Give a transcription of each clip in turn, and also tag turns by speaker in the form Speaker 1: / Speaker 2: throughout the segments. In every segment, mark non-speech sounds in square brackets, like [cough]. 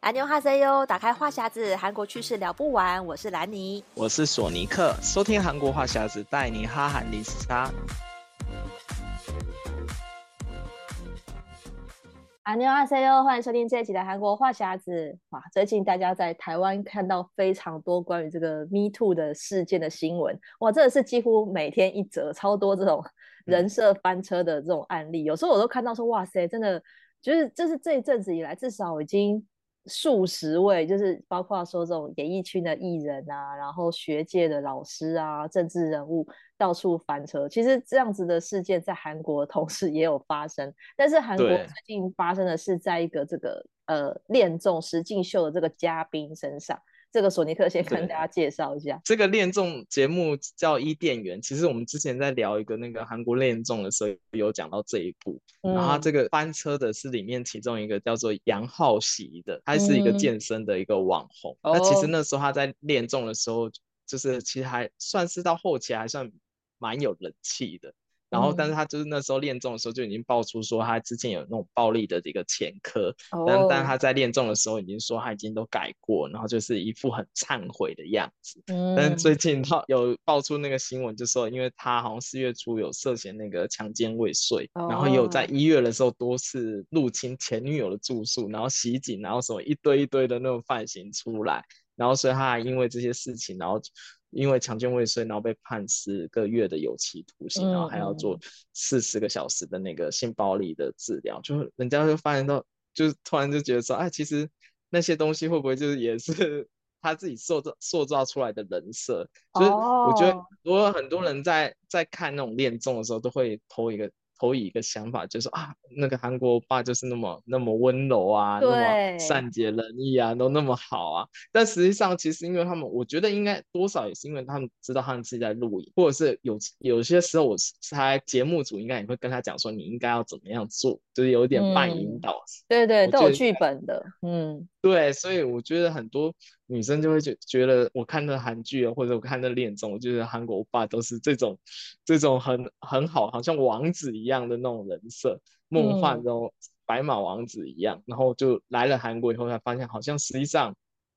Speaker 1: 安妞哈塞哟，打开话匣子，韩国趣事聊不完。我是兰妮，
Speaker 2: 我是索尼克，收听韩国话匣子，带你哈韩零时差。
Speaker 1: 安妞哈塞哟，欢迎收听这一集的韩国话匣子。哇，最近大家在台湾看到非常多关于这个 Me Too 的事件的新闻，哇，真的是几乎每天一则，超多这种人设翻车的这种案例。嗯、有时候我都看到说，哇塞，真的就是这是这一阵子以来至少已经。数十位，就是包括说这种演艺圈的艺人啊，然后学界的老师啊，政治人物到处翻车。其实这样子的事件在韩国 [laughs] 同时也有发生，但是韩国最近发生的是在一个这个呃恋综实境秀的这个嘉宾身上。这个索尼克先跟大家介绍一下，
Speaker 2: 这个恋综节目叫《伊甸园》。其实我们之前在聊一个那个韩国恋综的时候，有讲到这一部。嗯、然后他这个翻车的是里面其中一个叫做杨浩熙的，他是一个健身的一个网红。那、嗯、其实那时候他在恋综的时候，就是其实还算是到后期还算蛮有人气的。然后，但是他就是那时候恋综的时候就已经爆出说他之前有那种暴力的这个前科，嗯、但但他在恋综的时候已经说他已经都改过，然后就是一副很忏悔的样子。嗯，但是最近他有爆出那个新闻，就说因为他好像四月初有涉嫌那个强奸未遂，嗯、然后也有在一月的时候多次入侵前女友的住宿，然后袭警，然后什么一堆一堆的那种犯行出来，然后所以他还因为这些事情，然后。因为强奸未遂，然后被判十个月的有期徒刑，嗯、然后还要做四十个小时的那个性暴力的治疗，就人家就发现到，就突然就觉得说，哎，其实那些东西会不会就是也是他自己塑造塑造出来的人设？就是我觉得，如果很多人在在看那种恋综的时候，都会偷一个。投以一个想法，就是啊，那个韩国欧巴就是那么那么温柔啊，对那么善解人意啊，都那么好啊。但实际上，其实因为他们，我觉得应该多少也是因为他们知道他们自己在录影，或者是有有些时候，我猜节目组应该也会跟他讲说，你应该要怎么样做，就是有点半引导。嗯、对对，都有剧本的，嗯。对，所以我觉得很多女生就会觉觉得，我看的韩剧啊，或者我看的恋综，我觉得韩国欧巴都是这种这种很很好，好像王子一样的那种人设，梦幻这种白马王子一样。嗯、然后就来了韩国以后，才发现好像实际上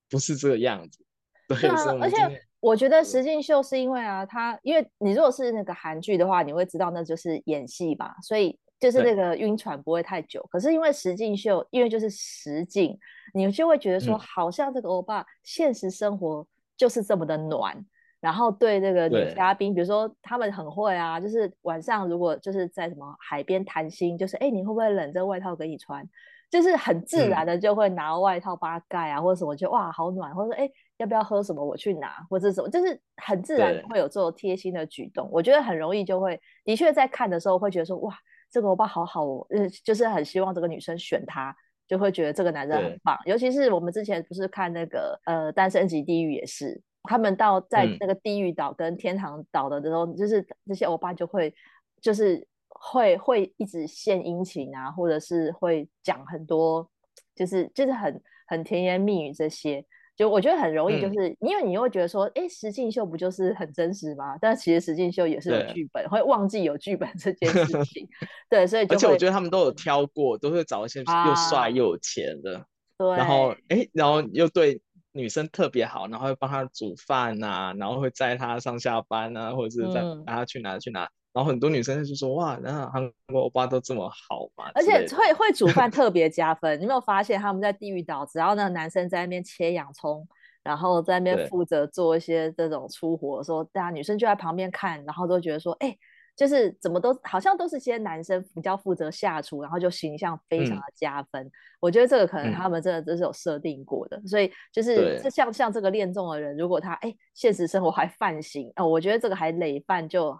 Speaker 2: 不是这个样子。对，啊、
Speaker 1: 而且我觉得石进秀是因为啊，他因为你如果是那个韩剧的话，你会知道那就是演戏吧，所以。就是那个晕船不会太久，可是因为实境秀，因为就是实境，你就会觉得说，好像这个欧巴现实生活就是这么的暖，嗯、然后对这个女嘉宾，比如说他们很会啊，就是晚上如果就是在什么海边谈心，就是哎，你会不会冷？这个外套给你穿，就是很自然的就会拿外套帮他盖啊，嗯、或者什么，就哇好暖，或者说哎要不要喝什么我去拿，或者什么，就是很自然会有这种贴心的举动，我觉得很容易就会，的确在看的时候会觉得说哇。这个欧巴好好哦，呃，就是很希望这个女生选他，就会觉得这个男人很棒。尤其是我们之前不是看那个呃《单身即地狱》也是，他们到在那个地狱岛跟天堂岛的时候，嗯、就是这些欧巴就会就是会会一直献殷勤啊，或者是会讲很多，就是就是很很甜言蜜语这些。就我觉得很容易，就是、嗯、因为你又会觉得说，哎，实境秀不就是很真实吗？但其实实境秀也是有剧本，对会忘记有剧本这件事 [laughs] 情。对，所以就而
Speaker 2: 且我觉得他们都有挑过，都会找一些又帅又有钱的，啊、对，然后哎，然后又对女生特别好，然后会帮她煮饭呐、啊，然后会载她上下班啊，或者是载她去哪去哪。然后很多女生就说：“哇，那韩国欧巴都这么好嘛？”
Speaker 1: 而且会会煮饭 [laughs] 特别加分。你有没有发现他们在地狱岛，只要那个男生在那边切洋葱，然后在那边负责做一些这种粗活的时候，大家女生就在旁边看，然后都觉得说：“哎，就是怎么都好像都是些男生比较负责下厨，然后就形象非常的加分。嗯、我觉得这个可能他们真的都是有设定过的，嗯、所以就是像像这个恋综的人，如果他哎现实生活还 [laughs] 犯行哦，我觉得这个还累犯就。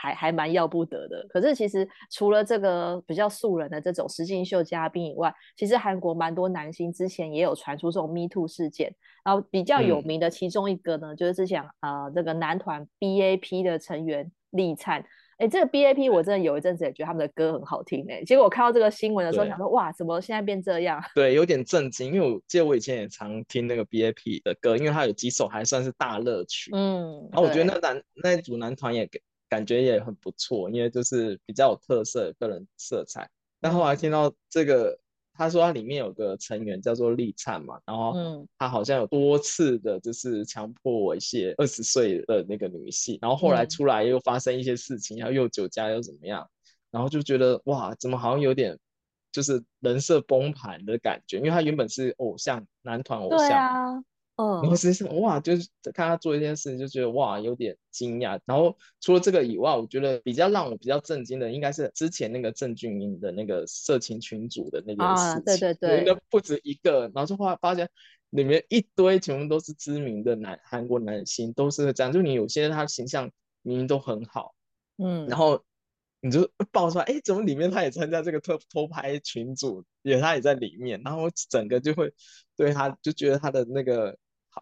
Speaker 1: 还还蛮要不得的，可是其实除了这个比较素人的这种实境秀嘉宾以外，其实韩国蛮多男星之前也有传出这种 Me Too 事件，然后比较有名的其中一个呢，嗯、就是之前呃这个男团 BAP 的成员立灿，哎，这个 BAP 我真的有一阵子也觉得他们的歌很好听哎，结果我看到这个新闻的时候想说哇，怎么现在变这样？
Speaker 2: 对，[laughs] 有点震惊，因为我记得我以前也常听那个 BAP 的歌，因为他有几首还算是大热曲，嗯，然后我觉得那男那一组男团也给。感觉也很不错，因为就是比较有特色，个人色彩。但后来听到这个，他说他里面有个成员叫做立灿嘛，然后他好像有多次的就是强迫猥亵二十岁的那个女性，然后后来出来又发生一些事情，然后又酒驾又怎么样，然后就觉得哇，怎么好像有点就是人设崩盘的感觉，因为他原本是偶像男团偶像。嗯，然后实际上哇，就是看他做一件事情，就觉得哇有点惊讶。然后除了这个以外，我觉得比较让我比较震惊的，应该是之前那个郑俊英的那个色情群组的那件事情。啊、对对对，那不止一个，然后就发发现里面一堆全部都是知名的男韩国男星，都是这样。就你有些他形象明明都很好，嗯，然后你就爆出来，哎，怎么里面他也参加这个偷偷拍群组，也他也在里面，然后整个就会对他就觉得他的那个。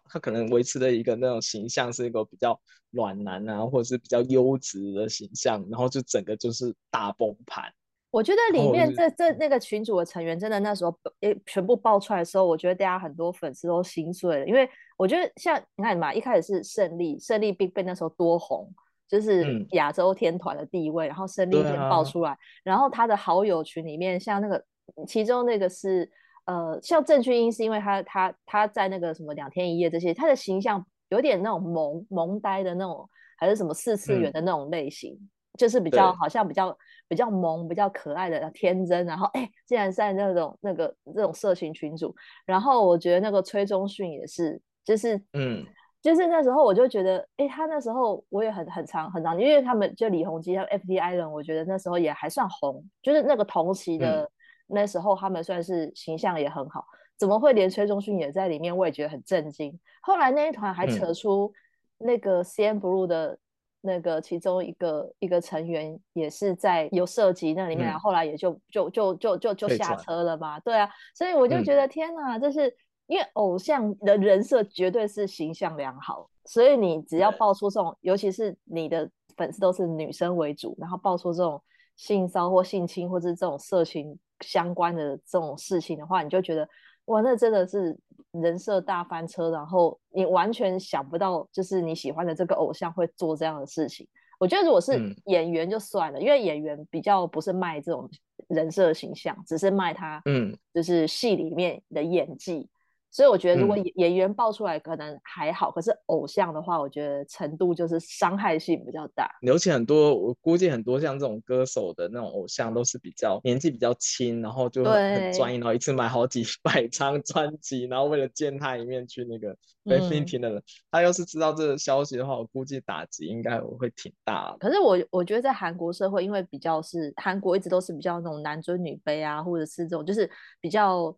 Speaker 2: 他可能维持的一个那种形象是一个比较暖男啊，或者是比较优质的形象，然后就整个就是大崩盘。
Speaker 1: 我觉得里面这这那个群组的成员真的那时候诶全部爆出来的时候，我觉得大家很多粉丝都心碎了，因为我觉得像你看嘛，一开始是胜利，胜利 BigBang 那时候多红，就是亚洲天团的地位，嗯、然后胜利也爆出来，啊、然后他的好友群里面像那个其中那个是。呃，像郑俊英是因为他他他在那个什么两天一夜这些，他的形象有点那种萌萌呆的那种，还是什么四次元的那种类型，嗯、就是比较好像比较比较萌、比较可爱的天真，然后哎，竟然在那种那个这种色情群组，然后我觉得那个崔中训也是，就是嗯，就是那时候我就觉得，哎，他那时候我也很很长很长，因为他们就李弘基还有 FT Island，我觉得那时候也还算红，就是那个同期的。嗯那时候他们算是形象也很好，怎么会连崔中训也在里面？我也觉得很震惊。后来那一团还扯出那个 CNBLUE 的那个其中一个、嗯、一个成员也是在有涉及那里面，嗯、后来也就就就就就就下车了嘛。对啊，所以我就觉得、嗯、天哪，这是因为偶像的人设绝对是形象良好，所以你只要爆出这种，尤其是你的粉丝都是女生为主，然后爆出这种性骚或性侵或者这种色情。相关的这种事情的话，你就觉得哇，那真的是人设大翻车，然后你完全想不到，就是你喜欢的这个偶像会做这样的事情。我觉得如果是演员就算了，嗯、因为演员比较不是卖这种人设形象，只是卖他，嗯，就是戏里面的演技。所以我觉得，如果演员爆出来可能还好，嗯、可是偶像的话，我觉得程度就是伤害性比较大。
Speaker 2: 尤其很多，我估计很多像这种歌手的那种偶像，都是比较年纪比较轻，然后就很很专一，然后一次买好几 [laughs] 百张专辑，然后为了见他一面去那个被批评的人，嗯、他要是知道这个消息的话，我估计打击应该会挺大。
Speaker 1: 可是我我觉得在韩国社会，因为比较是韩国一直都是比较那种男尊女卑啊，或者是这种就是比较。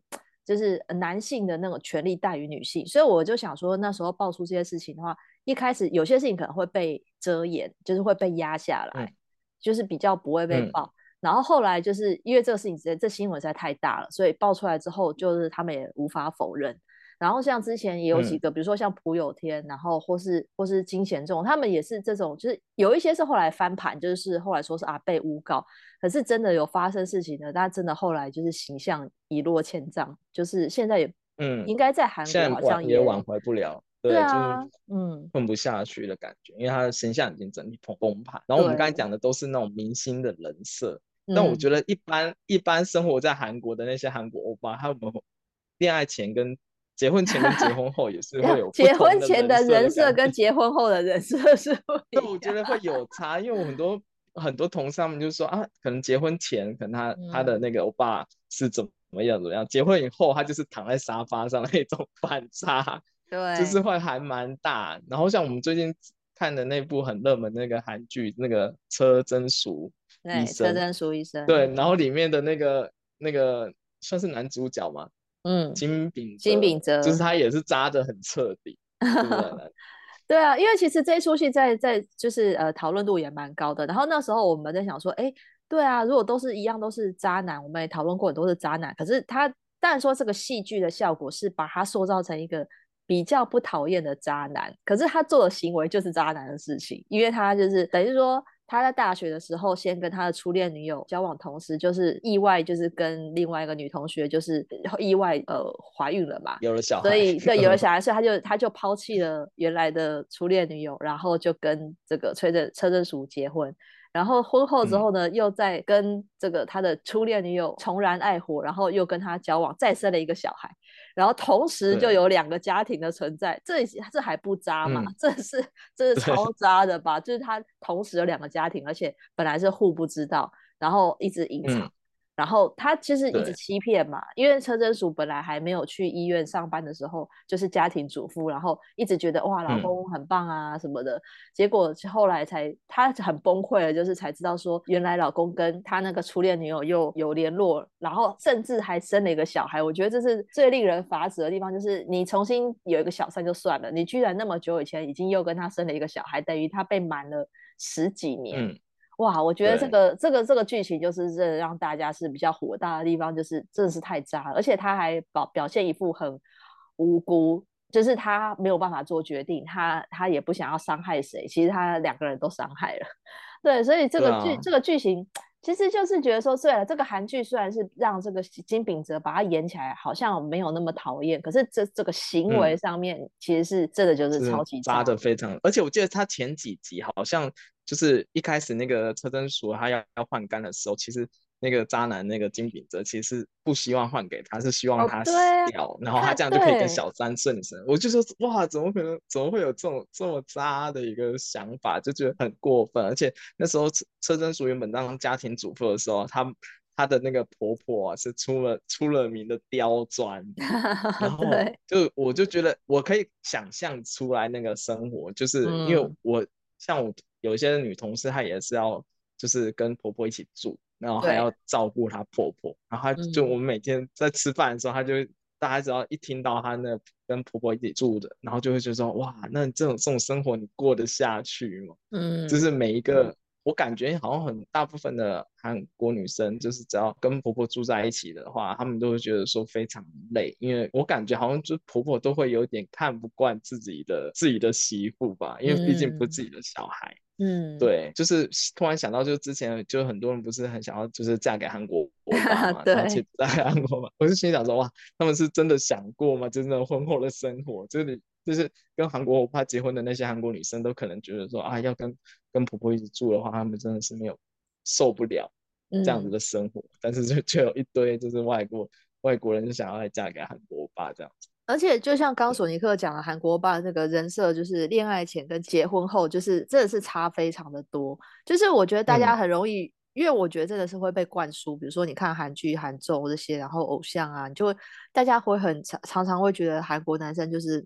Speaker 1: 就是男性的那个权利大于女性，所以我就想说，那时候爆出这些事情的话，一开始有些事情可能会被遮掩，就是会被压下来，嗯、就是比较不会被爆。嗯、然后后来就是因为这个事情，这新闻实在太大了，所以爆出来之后，就是他们也无法否认。然后像之前也有几个，嗯、比如说像朴有天，然后或是或是金贤重，他们也是这种，就是有一些是后来翻盘，就是后来说是啊被诬告，可是真的有发生事情的，但真的后来就是形象一落千丈，就是现在也嗯应该在韩国好像也，
Speaker 2: 也挽回不了，对，
Speaker 1: 对
Speaker 2: 啊，嗯。混不下去的感觉，因为他的形象已经整体崩崩盘。然后我们刚才讲的都是那种明星的人设，对但我觉得一般、嗯、一般生活在韩国的那些韩国欧巴，他们恋爱前跟结婚前跟结婚后也是 [laughs] 会有
Speaker 1: 结婚前的人设跟结婚后的人设是不一样，
Speaker 2: 对，我觉得会有差，因为我很多很多同事他们就说啊，可能结婚前可能他、嗯、他的那个欧巴是怎么样怎么样，结婚以后他就是躺在沙发上那种反差，对，就是会还蛮大。然后像我们最近看的那部很热门那个韩剧，那个车真淑医生，
Speaker 1: 车真淑医生，
Speaker 2: 对，然后里面的那个那个算是男主角嘛，
Speaker 1: 嗯，
Speaker 2: 金炳
Speaker 1: 金炳哲，
Speaker 2: 就是他也是渣的很彻底？[laughs]
Speaker 1: 对啊，因为其实这一出戏在在就是呃讨论度也蛮高的。然后那时候我们在想说，哎，对啊，如果都是一样都是渣男，我们也讨论过很多是渣男。可是他当然说这个戏剧的效果是把他塑造成一个比较不讨厌的渣男，可是他做的行为就是渣男的事情，因为他就是等于说。他在大学的时候，先跟他的初恋女友交往，同时就是意外，就是跟另外一个女同学，就是意外呃怀孕了嘛，
Speaker 2: 有了小孩，
Speaker 1: 所以 [laughs] 对有了小孩，所以他就他就抛弃了原来的初恋女友，然后就跟这个崔振车正淑结婚。然后婚后之后呢，嗯、又在跟这个他的初恋女友重燃爱火，然后又跟他交往，再生了一个小孩，然后同时就有两个家庭的存在，这这还不渣吗？[laughs] 嗯、这是这是超渣的吧？就是他同时有两个家庭，而且本来是互不知道，然后一直隐藏。嗯然后他其实一直欺骗嘛，因为车真淑本来还没有去医院上班的时候，就是家庭主妇，然后一直觉得哇，老公很棒啊什么的。嗯、结果后来才他很崩溃了，就是才知道说，原来老公跟他那个初恋女友又有联络，然后甚至还生了一个小孩。我觉得这是最令人发指的地方，就是你重新有一个小三就算了，你居然那么久以前已经又跟他生了一个小孩，等于他被瞒了十几年。嗯哇，我觉得这个这个这个剧情就是这让大家是比较火大的地方，就是真的是太渣了，而且他还表表现一副很无辜，就是他没有办法做决定，他他也不想要伤害谁，其实他两个人都伤害了，[laughs] 对，所以这个剧、啊、这个剧情。其实就是觉得说，虽然这个韩剧虽然是让这个金秉哲把他演起来好像没有那么讨厌，可是这这个行为上面其实是真的就是超级渣
Speaker 2: 的非常。而且我记得他前几集好像就是一开始那个车真淑他要要换肝的时候，其实。那个渣男，那个金炳哲，其实不希望换给他，是希望他死掉，哦啊、然后他这样就可以跟小三顺生。我就说哇，怎么可能？怎么会有这种这么渣的一个想法？就觉得很过分。而且那时候车车真淑原本当家庭主妇的时候，她她的那个婆婆啊，是出了出了名的刁钻，[laughs] 然后就我就觉得我可以想象出来那个生活，就是因为我、嗯、像我有一些女同事，她也是要就是跟婆婆一起住。然后还要照顾她婆婆，然后她就我们每天在吃饭的时候，她、嗯、就大家只要一听到她那跟婆婆一起住的，然后就会觉得说哇，那这种这种生活你过得下去吗？嗯，就是每一个、嗯、我感觉好像很大部分的韩国女生，就是只要跟婆婆住在一起的话，她们都会觉得说非常累，因为我感觉好像就婆婆都会有点看不惯自己的自己的媳妇吧，因为毕竟不是自己的小孩。嗯嗯，对，就是突然想到，就是之前就很多人不是很想要，就是嫁给韩国 [laughs] 欧巴嘛，而且嫁给韩国嘛，我就心想说，哇，他们是真的想过吗？真的婚后的生活，就是就是跟韩国欧巴结婚的那些韩国女生都可能觉得说啊，要跟跟婆婆一起住的话，他们真的是没有受不了这样子的生活，嗯、但是就却有一堆就是外国外国人就想要来嫁给韩国欧巴这样子。
Speaker 1: 而且就像刚索尼克讲的，韩国爸那个人设就是恋爱前跟结婚后，就是真的是差非常的多。就是我觉得大家很容易，嗯、因为我觉得真的是会被灌输，比如说你看韩剧、韩综这些，然后偶像啊，你就会大家会很常常常会觉得韩国男生就是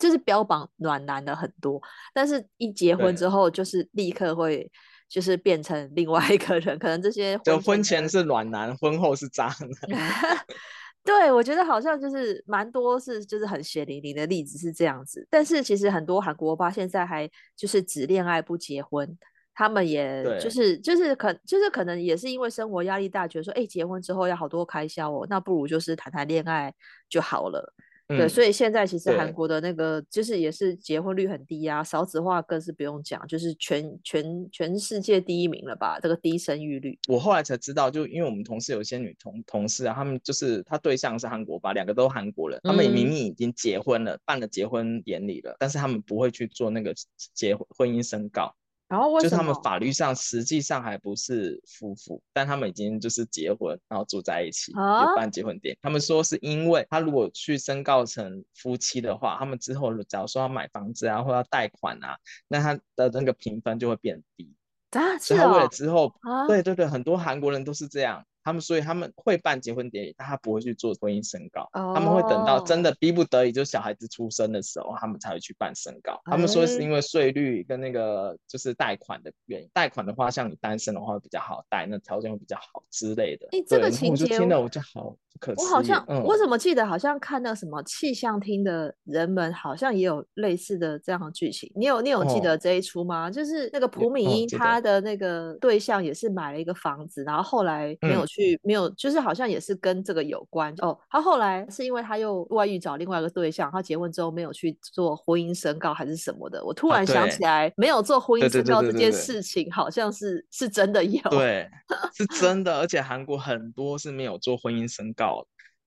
Speaker 1: 就是标榜暖男的很多，但是一结婚之后就是立刻会就是变成另外一个人，可能这些
Speaker 2: 就婚前是暖男，婚后是渣男。[laughs]
Speaker 1: 对，我觉得好像就是蛮多是就是很血淋淋的例子是这样子，但是其实很多韩国欧巴现在还就是只恋爱不结婚，他们也就是就是可就是可能也是因为生活压力大，觉得说哎结婚之后要好多开销哦，那不如就是谈谈恋爱就好了。对，所以现在其实韩国的那个就是也是结婚率很低啊，少子化更是不用讲，就是全全全世界第一名了吧？这个低生育率。
Speaker 2: 我后来才知道，就因为我们同事有些女同同事啊，他们就是他对象是韩国吧，两个都韩国人，他们明明已经结婚了，嗯、办了结婚典礼了，但是他们不会去做那个结婚婚姻申告。
Speaker 1: 然后为什么？
Speaker 2: 就他们法律上实际上还不是夫妇，但他们已经就是结婚，然后住在一起，啊、有办结婚典。他们说是因为他如果去申告成夫妻的话，他们之后假如说要买房子啊，或要贷款啊，那他的那个评分就会变低。
Speaker 1: 啊，
Speaker 2: 是哦。所以他为了之后，啊、对对对，很多韩国人都是这样。他们所以他们会办结婚典礼，但他不会去做婚姻申告，oh. 他们会等到真的逼不得已，就小孩子出生的时候，他们才会去办申告。Oh. 他们说是因为税率跟那个就是贷款的原因，贷款的话，像你单身的话会比较好贷，那条件会比较好之类的。
Speaker 1: 你这个情节，我就
Speaker 2: 听了我就好不
Speaker 1: 我好像、嗯、我怎么记得好像看到什么气象厅的人们好像也有类似的这样的剧情。你有你有记得这一出吗？Oh. 就是那个朴敏英她的那个对象也是买了一个房子，然后后来没有去、嗯、没有就是。好像也是跟这个有关哦。他后来是因为他又外遇找另外一个对象，他结婚之后没有去做婚姻申告还是什么的。我突然想起来，没有做婚姻申告这件事情，好像是是真的有。
Speaker 2: 对，是真的。[laughs] 而且韩国很多是没有做婚姻申告。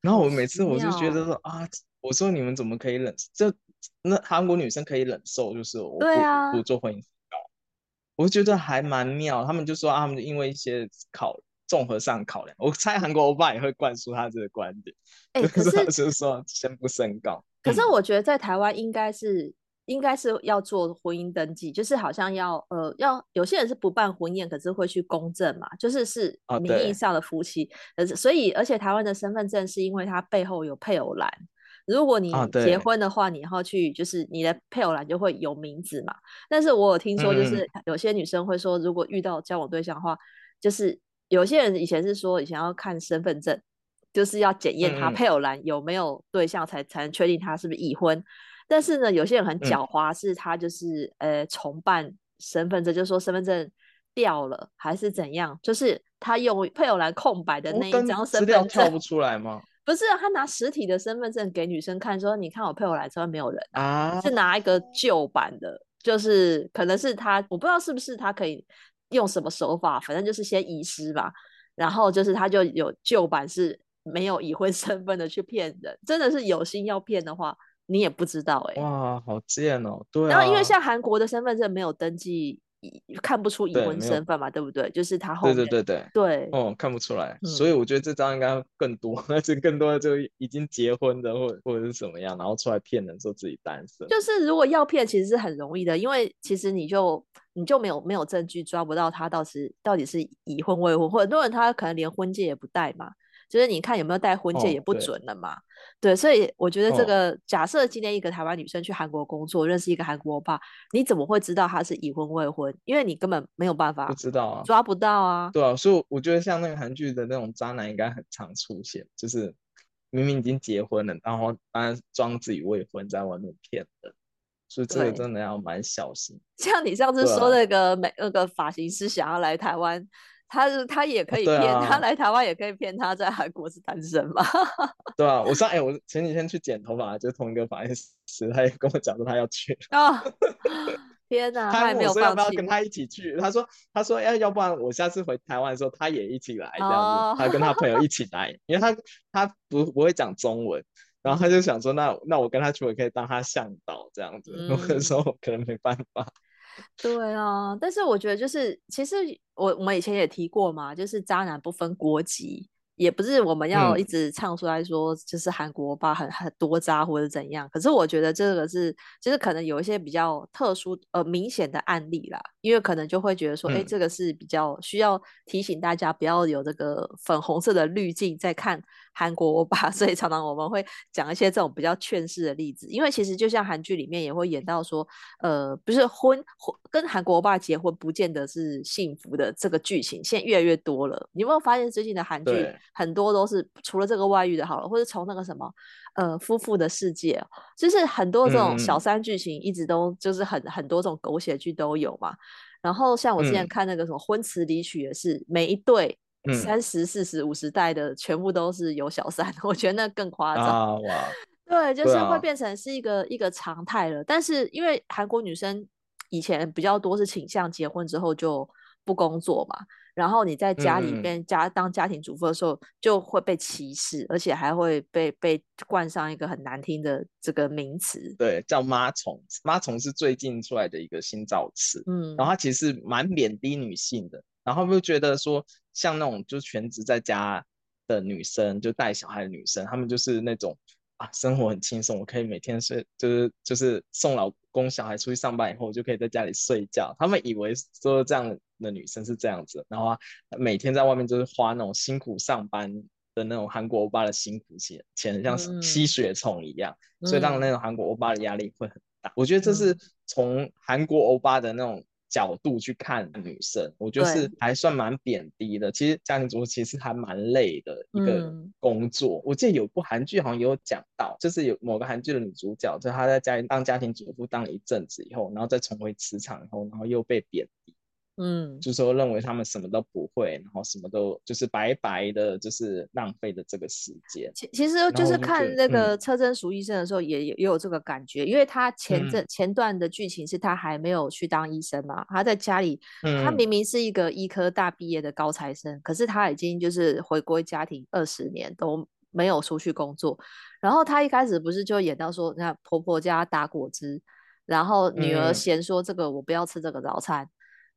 Speaker 2: 然后我每次我就觉得说啊，我说你们怎么可以忍？这那韩国女生可以忍受，就是我不不做婚姻申告，我觉得还蛮妙。他们就说啊，他们因为一些考。综合上考量，我猜韩国欧巴也会灌输他这个观点。哎、欸，[laughs] 可是就是说先不升高。
Speaker 1: 可是我觉得在台湾应该是、嗯、应该是要做婚姻登记，就是好像要呃要有些人是不办婚宴，可是会去公证嘛，就是是名义上的夫妻。呃、哦，所以而且台湾的身份证是因为它背后有配偶栏，如果你结婚的话，哦、你要去就是你的配偶栏就会有名字嘛。但是我有听说，就是有些女生会说，如果遇到交往对象的话，就是。有些人以前是说，以前要看身份证，就是要检验他配偶栏有没有对象才，才才能确定他是不是已婚。但是呢，有些人很狡猾，是他就是、嗯、呃重办身份证，就是说身份证掉了还是怎样，就是他用配偶栏空白的那一张身份证
Speaker 2: 跳不出来吗？[laughs]
Speaker 1: 不是，他拿实体的身份证给女生看，说你看我配偶栏上面没有人啊，是拿一个旧版的，就是可能是他，我不知道是不是他可以。用什么手法？反正就是先遗失吧，然后就是他就有旧版是没有已婚身份的去骗人，真的是有心要骗的话，你也不知道哎、欸。
Speaker 2: 哇，好贱哦！对、啊。
Speaker 1: 然后因为像韩国的身份证没有登记。看不出已婚身份嘛，对，对不对？就是他后面
Speaker 2: 对对对对
Speaker 1: 对
Speaker 2: 哦，看不出来，嗯、所以我觉得这张应该更多，[laughs] 而且更多的就已经结婚的或或者是怎么样，然后出来骗人说自己单身。
Speaker 1: 就是如果要骗，其实是很容易的，因为其实你就你就没有没有证据抓不到他到时到底是已婚未婚，或者很多人他可能连婚戒也不戴嘛。就是你看有没有戴婚戒也不准了嘛，哦、对，对，所以我觉得这个、哦、假设今天一个台湾女生去韩国工作，认识一个韩国欧巴，你怎么会知道他是已婚未婚？因为你根本没有办法，
Speaker 2: 不知道啊，
Speaker 1: 抓不到啊，
Speaker 2: 对啊，所以我觉得像那个韩剧的那种渣男应该很常出现，就是明明已经结婚了，然后当然装自己未婚在外面骗人，所以这个真的要蛮小心。
Speaker 1: 像你上次说那个美、啊、那个发型师想要来台湾。他是他也可以骗、啊，他来台湾也可以骗他在韩国是单身嘛？[laughs]
Speaker 2: 对啊，我上哎、欸，我前几天去剪头发，就同一个发型师，他也跟我讲说他要去。哦，[laughs]
Speaker 1: 天哪，他还没有放弃。
Speaker 2: 要不要跟他一起去？他说他说要要不然我下次回台湾的时候他也一起来这样子，哦、他跟他朋友一起来，因为他他不不会讲中文，然后他就想说那那我跟他去，我可以当他向导这样子。我跟他说我可能没办法。
Speaker 1: 对啊，但是我觉得就是，其实我我们以前也提过嘛，就是渣男不分国籍。也不是我们要一直唱出来说，就是韩国吧，很很多渣或者怎样。可是我觉得这个是，就是可能有一些比较特殊呃明显的案例啦，因为可能就会觉得说，哎、欸，这个是比较需要提醒大家不要有这个粉红色的滤镜在看韩国吧。[laughs] 所以常常我们会讲一些这种比较劝世的例子，因为其实就像韩剧里面也会演到说，呃，不是婚婚跟韩国吧结婚不见得是幸福的这个剧情，现在越来越多了。你有没有发现最近的韩剧？很多都是除了这个外遇的，好了，或者从那个什么，呃，夫妇的世界，就是很多这种小三剧情，一直都就是很、嗯、很多种狗血剧都有嘛。然后像我之前看那个什么婚词离曲也是，每一对三十四十五十代的全部都是有小三，我觉得那更夸张。啊、哇！对，就是会变成是一个一个常态了。但是因为韩国女生以前比较多是倾向结婚之后就不工作嘛。然后你在家里边家、嗯、当家庭主妇的时候，就会被歧视，而且还会被被冠上一个很难听的这个名词，
Speaker 2: 对，叫妈虫。妈虫是最近出来的一个新造词，嗯，然后它其实蛮贬低女性的。然后就觉得说，像那种就全职在家的女生，就带小孩的女生，她们就是那种啊，生活很轻松，我可以每天睡，就是就是送老公小孩出去上班以后，我就可以在家里睡觉。他们以为说这样。的女生是这样子，然后每天在外面就是花那种辛苦上班的那种韩国欧巴的辛苦钱，钱像吸血虫一样，嗯、所以让那种韩国欧巴的压力会很大。嗯、我觉得这是从韩国欧巴的那种。角度去看女生，我觉得是还算蛮贬低的。其实家庭主妇其实还蛮累的一个工作。嗯、我记得有部韩剧好像也有讲到，就是有某个韩剧的女主角，就是她在家里当家庭主妇当了一阵子以后，然后再重回职场以后，然后又被贬低。嗯，就是说认为他们什么都不会，然后什么都就是白白的，就是浪费的这个时间。
Speaker 1: 其其实就是看那个车贞淑医生的时候也，也、嗯、也有这个感觉，因为他前阵、嗯、前段的剧情是他还没有去当医生嘛，他在家里，嗯、他明明是一个医科大毕业的高材生，可是他已经就是回归家庭二十年都没有出去工作。然后他一开始不是就演到说，那婆婆家打果汁，然后女儿嫌说这个我不要吃这个早餐。嗯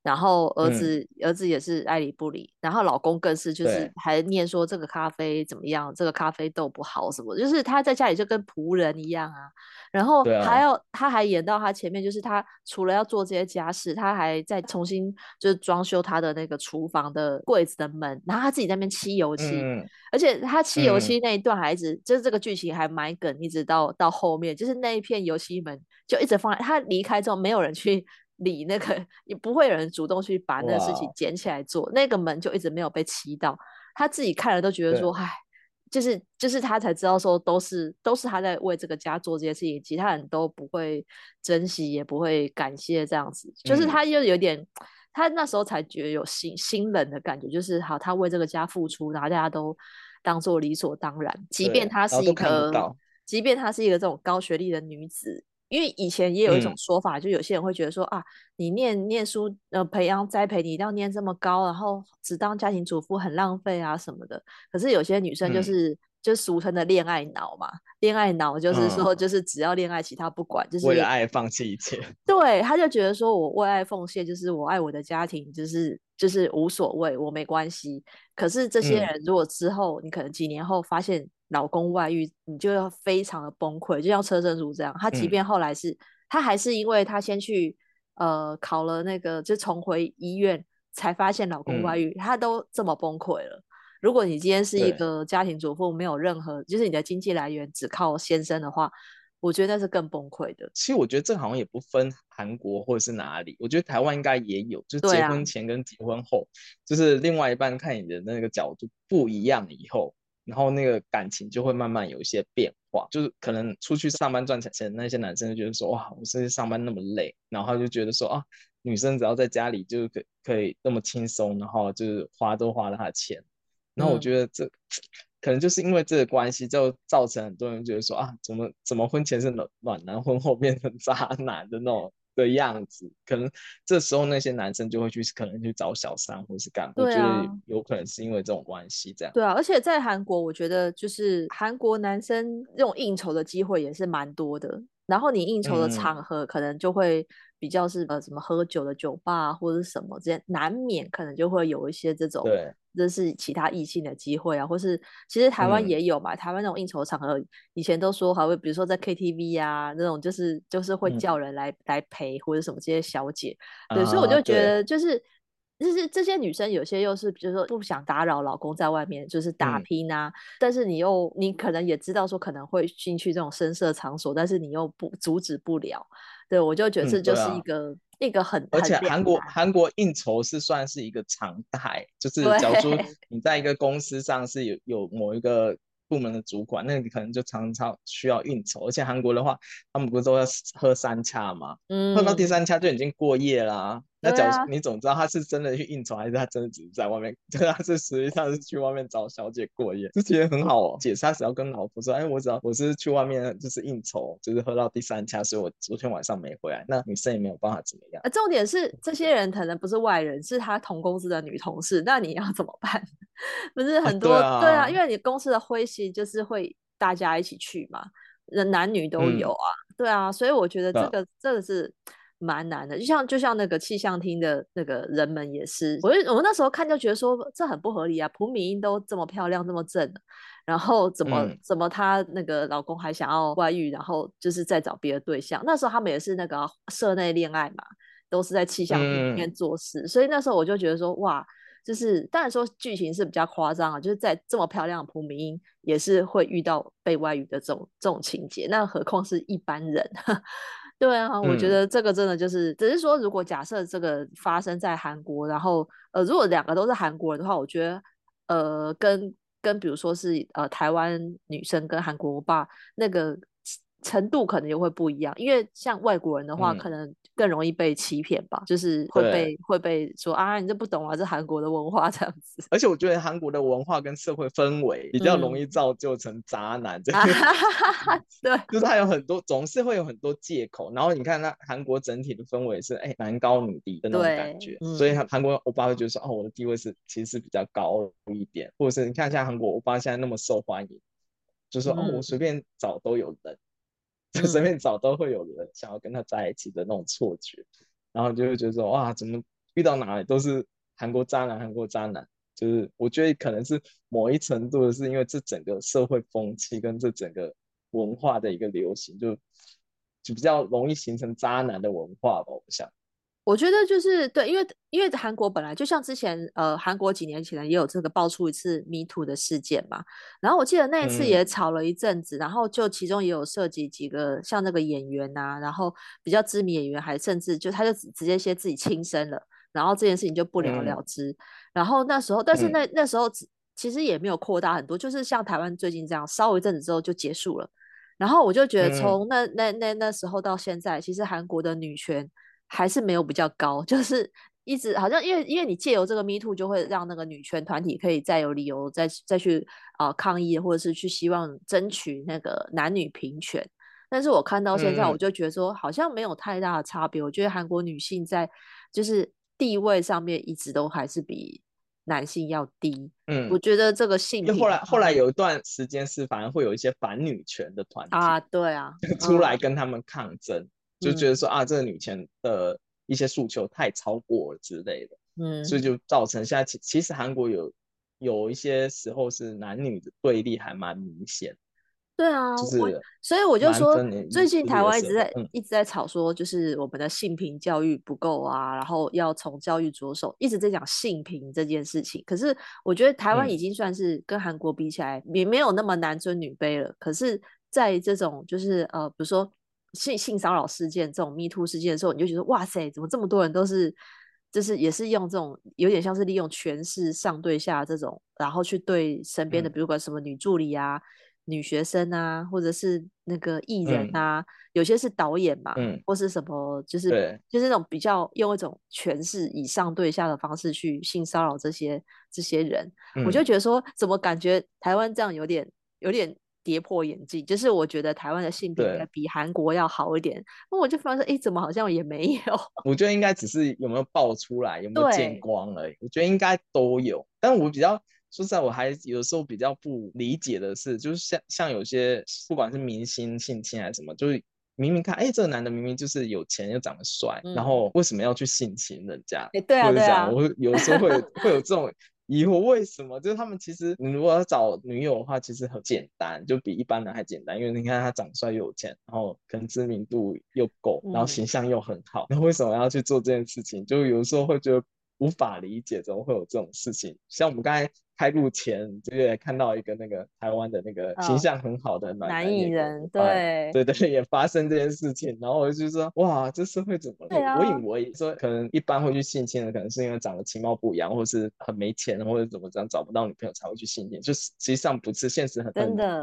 Speaker 1: 然后儿子、嗯、儿子也是爱理不理，然后老公更是就是还念说这个咖啡怎么样，对这个咖啡豆不好什么，就是他在家里就跟仆人一样啊。然后还要、啊、他还演到他前面，就是他除了要做这些家事，他还在重新就是装修他的那个厨房的柜子的门，然后他自己在那边漆油漆，嗯、而且他漆油漆那一段还一直、嗯、就是这个剧情还蛮梗，一直到到后面，就是那一片油漆门就一直放在他离开之后，没有人去。理那个 [laughs] 也不会有人主动去把那个事情捡起来做那个门就一直没有被漆到，他自己看了都觉得说，唉，就是就是他才知道说都是都是他在为这个家做这些事情，其他人都不会珍惜也不会感谢这样子，就是他又有点，嗯、他那时候才觉得有心心冷的感觉，就是好，他为这个家付出，然后大家都当做理所当然，即便他是一个，即便他是一个这种高学历的女子。因为以前也有一种说法，嗯、就有些人会觉得说啊，你念念书，呃，培养栽培你一定要念这么高，然后只当家庭主妇很浪费啊什么的。可是有些女生就是、嗯、就俗称的恋爱脑嘛，恋爱脑就是说就是只要恋爱，其他不管，就是
Speaker 2: 为了爱放弃一切。[laughs]
Speaker 1: 对，他就觉得说我为爱奉献，就是我爱我的家庭，就是就是无所谓，我没关系。可是这些人如果之后、嗯、你可能几年后发现。老公外遇，你就要非常的崩溃，就像车贞淑这样。他即便后来是，他、嗯、还是因为他先去呃考了那个，就重回医院才发现老公外遇，嗯、他都这么崩溃了。如果你今天是一个家庭主妇，没有任何，就是你的经济来源只靠先生的话，我觉得那是更崩溃的。
Speaker 2: 其实我觉得这好像也不分韩国或者是哪里，我觉得台湾应该也有，就是结婚前跟结婚后，啊、就是另外一半看你的那个角度不一样以后。然后那个感情就会慢慢有一些变化，就是可能出去上班赚钱，那些男生就觉得说，哇，我现在上班那么累，然后他就觉得说啊，女生只要在家里就可可以那么轻松，然后就是花都花了他的钱。然后我觉得这、嗯、可能就是因为这个关系，就造成很多人觉得说啊，怎么怎么婚前是暖暖男，婚后变成渣男的那种。的样子，可能这时候那些男生就会去，可能去找小三或是干嘛，我觉得有可能是因为这种关系这样。
Speaker 1: 对啊，而且在韩国，我觉得就是韩国男生这种应酬的机会也是蛮多的。然后你应酬的场合可能就会比较是呃什么喝酒的酒吧或者什么这些，难免可能就会有一些这种。对。这是其他异性的机会啊，或是其实台湾也有嘛。嗯、台湾那种应酬场合，以前都说还会，比如说在 KTV 啊那种，就是就是会叫人来、嗯、来陪或者什么这些小姐。对，啊、所以我就觉得就是对就是这些女生有些又是比如说不想打扰老公在外面就是打拼啊，嗯、但是你又你可能也知道说可能会进去这种声色场所，但是你又不阻止不了。对，我就觉得这就是一个。嗯一个很，
Speaker 2: 而且韩国韩国应酬是算是一个常态，就 [laughs] 是假如说你在一个公司上是有有某一个部门的主管，那你可能就常常需要应酬。而且韩国的话，他们不是都要喝三恰吗？嗯，喝到第三恰就已经过夜啦。那假如你总知道他是真的去应酬，还是他真的只是在外面？就 [laughs] 他是实际上是去外面找小姐过夜，就觉得很好哦。解释他只要跟老婆说，哎，我只要我是去外面就是应酬，就是喝到第三家，所以我昨天晚上没回来。那女生也没有办法怎么样。
Speaker 1: 啊，重点是这些人可能不是外人，是他同公司的女同事。那你要怎么办？[laughs] 不是很多、啊对，啊、因为你公司的会席就是会大家一起去嘛，人男女都有啊，嗯、对啊，所以我觉得这个真的是。蛮难的，就像就像那个气象厅的那个人们也是，我就我那时候看就觉得说这很不合理啊，朴敏英都这么漂亮这么正，然后怎么、嗯、怎么她那个老公还想要外遇，然后就是再找别的对象，那时候他们也是那个社内恋爱嘛，都是在气象厅里面做事，嗯、所以那时候我就觉得说，哇，就是当然说剧情是比较夸张啊，就是在这么漂亮的朴敏英也是会遇到被外遇的这种这种情节，那何况是一般人？对啊，我觉得这个真的就是，嗯、只是说如果假设这个发生在韩国，然后呃，如果两个都是韩国人的话，我觉得呃，跟跟比如说是呃台湾女生跟韩国欧巴那个。程度可能也会不一样，因为像外国人的话，可能更容易被欺骗吧，嗯、就是会被会被说啊，你这不懂啊，这韩国的文化 [laughs] 这样子。
Speaker 2: 而且我觉得韩国的文化跟社会氛围比较容易造就成渣男，
Speaker 1: 对，
Speaker 2: 就是他有很多总是会有很多借口。然后你看那韩国整体的氛围是哎男高女低的那种感觉，嗯、所以韩国欧巴会觉得说哦，我的地位是其实是比较高一点，或者是你看像韩国欧巴现在那么受欢迎，就说、嗯、哦我随便找都有人。就随便找都会有人想要跟他在一起的那种错觉，然后就会觉得说哇，怎么遇到哪里都是韩国渣男，韩国渣男。就是我觉得可能是某一程度的是因为这整个社会风气跟这整个文化的一个流行，就就比较容易形成渣男的文化吧，我想。
Speaker 1: 我觉得就是对，因为因为韩国本来就像之前呃，韩国几年前也有这个爆出一次 Me Too 的事件嘛，然后我记得那一次也吵了一阵子，嗯、然后就其中也有涉及几个像那个演员呐、啊，然后比较知名演员还甚至就他就直接先自己轻生了，然后这件事情就不了了之。嗯、然后那时候，但是那、嗯、那时候其实也没有扩大很多，就是像台湾最近这样烧一阵子之后就结束了。然后我就觉得从那、嗯、那那那时候到现在，其实韩国的女权。还是没有比较高，就是一直好像因为因为你借由这个 Me Too 就会让那个女权团体可以再有理由再再去啊、呃、抗议，或者是去希望争取那个男女平权。但是我看到现在，我就觉得说好像没有太大的差别。嗯、我觉得韩国女性在就是地位上面一直都还是比男性要低。嗯，我觉得这个性。因为
Speaker 2: 后来后来有一段时间是反而会有一些反女权的团体
Speaker 1: 啊，对啊，
Speaker 2: 出来跟他们抗争。嗯就觉得说啊，这个女权的一些诉求太超过了之类的，嗯，所以就造成现在其其实韩国有有一些时候是男女的对立还蛮明显。
Speaker 1: 对啊，就是所以我就说，最近台湾一直在、嗯、一直在吵说，就是我们的性平教育不够啊，然后要从教育着手，一直在讲性平这件事情。可是我觉得台湾已经算是跟韩国比起来，也没有那么男尊女卑了。可是，在这种就是呃，比如说。性性骚扰事件这种 Me Too 事件的时候，你就觉得哇塞，怎么这么多人都是，就是也是用这种有点像是利用权势上对下这种，然后去对身边的，比如管什么女助理啊、嗯、女学生啊，或者是那个艺人啊，嗯、有些是导演嘛，嗯、或是什么，就是对。就是那种比较用一种权势以上对下的方式去性骚扰这些这些人，嗯、我就觉得说，怎么感觉台湾这样有点有点。跌破眼镜，就是我觉得台湾的性别应该比韩国要好一点。那我就发现，哎，怎么好像也没有？
Speaker 2: 我觉得应该只是有没有爆出来，有没有见光而已。我觉得应该都有。但我比较说实在，我还有时候比较不理解的是，就是像像有些不管是明星性侵还是什么，就是明明看，哎，这个男的明明就是有钱又长得帅，嗯、然后为什么要去性侵人家？
Speaker 1: 哎，对啊，对啊，
Speaker 2: 我有时候会会有这种。以后为什么？就是他们其实，你如果要找女友的话，其实很简单，就比一般人还简单。因为你看他长帅又有钱，然后可能知名度又够，然后形象又很好，那、嗯、为什么要去做这件事情？就有时候会觉得无法理解，怎么会有这种事情？像我们刚才。开录前，这个也看到一个那个台湾的那个形象很好的男艺人，
Speaker 1: 对
Speaker 2: 对对，也发生这件事情，然后我就说，哇，这社会怎么了？啊、我以为说可能一般会去性侵的，可能是因为长得其貌不扬，或是很没钱，或者怎么这样找不到女朋友才会去性侵，就是实际上不是，现实很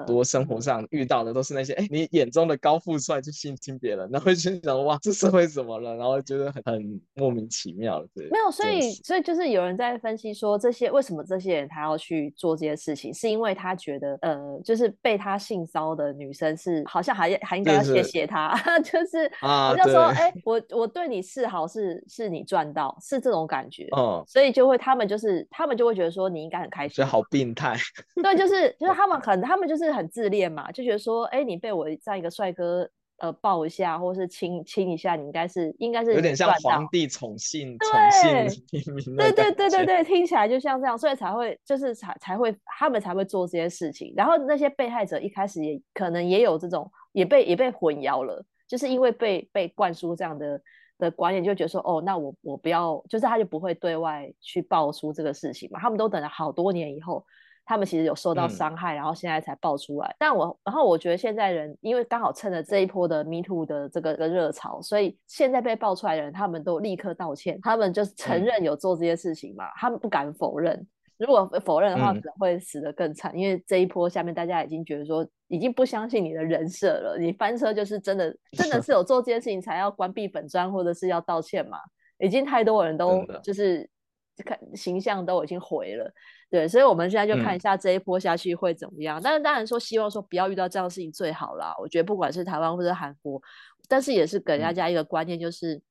Speaker 2: 多生活上遇到的都是那些，哎，你眼中的高富帅去性侵别人，然后就想，哇，这社会怎么了？然后觉得很很莫名其妙，对，
Speaker 1: 没有，所以所以就是有人在分析说，这些为什么这些人他。要去做这些事情，是因为他觉得，呃，就是被他性骚的女生是好像还还应该要谢谢他，[laughs] 就是好像说，哎、啊欸，我我对你示好是是你赚到，是这种感觉，嗯，所以就会他们就是他们就会觉得说你应该很开心，
Speaker 2: 所以好病态，
Speaker 1: 对，就是就是他们 [laughs] 很他们就是很自恋嘛，就觉得说，哎、欸，你被我这样一个帅哥。呃，抱一下，或是亲亲一下，你应该是应该是
Speaker 2: 有点像皇帝宠幸宠幸平民，
Speaker 1: 对对对对 [laughs] 对，听起来就像这样，所以才会就是才才会他们才会做这些事情。然后那些被害者一开始也可能也有这种也被也被混淆了，就是因为被被灌输这样的的观念，就觉得说，哦，那我我不要，就是他就不会对外去爆出这个事情嘛。他们都等了好多年以后，他们其实有受到伤害，嗯、然后现在才爆出来。但我然后我觉得现在人，因为刚好趁着这一波的 Me Too 的这个的热潮，所以现在被爆出来的人，他们都立刻道歉，他们就是承认有做这些事情嘛，嗯、他们不敢否认。如果否认的话，可能会死得更惨，嗯、因为这一波下面大家已经觉得说，已经不相信你的人设了。你翻车就是真的，真的是有做这件事情才要关闭本专或者是要道歉嘛？已经太多人都就是看形象都已经毁了，对，所以我们现在就看一下这一波下去会怎么样。嗯、但是当然说，希望说不要遇到这样的事情最好啦。我觉得不管是台湾或者韩国，但是也是给大家一个观念，就是、嗯、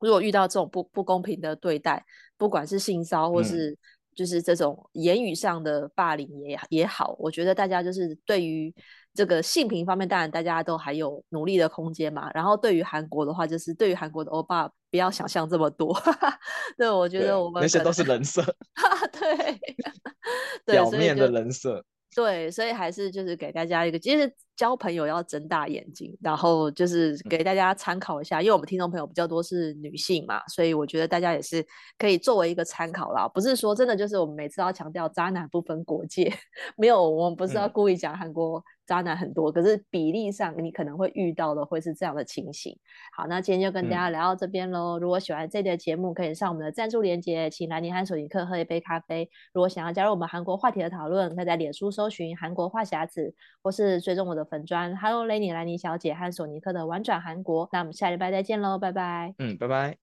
Speaker 1: 如果遇到这种不不公平的对待，不管是性骚或是、嗯就是这种言语上的霸凌也也好，我觉得大家就是对于这个性平方面，当然大家都还有努力的空间嘛。然后对于韩国的话，就是对于韩国的欧巴，不要想象这么多。[laughs] 对，我觉得我们
Speaker 2: 那些都是人
Speaker 1: 设，[laughs] [laughs] 对，
Speaker 2: 表面的人设。
Speaker 1: 对，所以还是就是给大家一个，其实交朋友要睁大眼睛，然后就是给大家参考一下，因为我们听众朋友比较多是女性嘛，所以我觉得大家也是可以作为一个参考啦。不是说真的就是我们每次都要强调渣男不分国界，[laughs] 没有，我们不是要故意讲韩国。渣男很多，可是比例上你可能会遇到的会是这样的情形。好，那今天就跟大家聊到这边喽。嗯、如果喜欢这期的节目，可以上我们的赞助链接，请兰尼和索尼克喝一杯咖啡。如果想要加入我们韩国话题的讨论，可以在脸书搜寻韩国话匣子，或是追踪我的粉砖 Hello Lenny 兰妮小姐和索尼克的玩转韩国。那我们下礼拜再见喽，拜拜。
Speaker 2: 嗯，拜拜。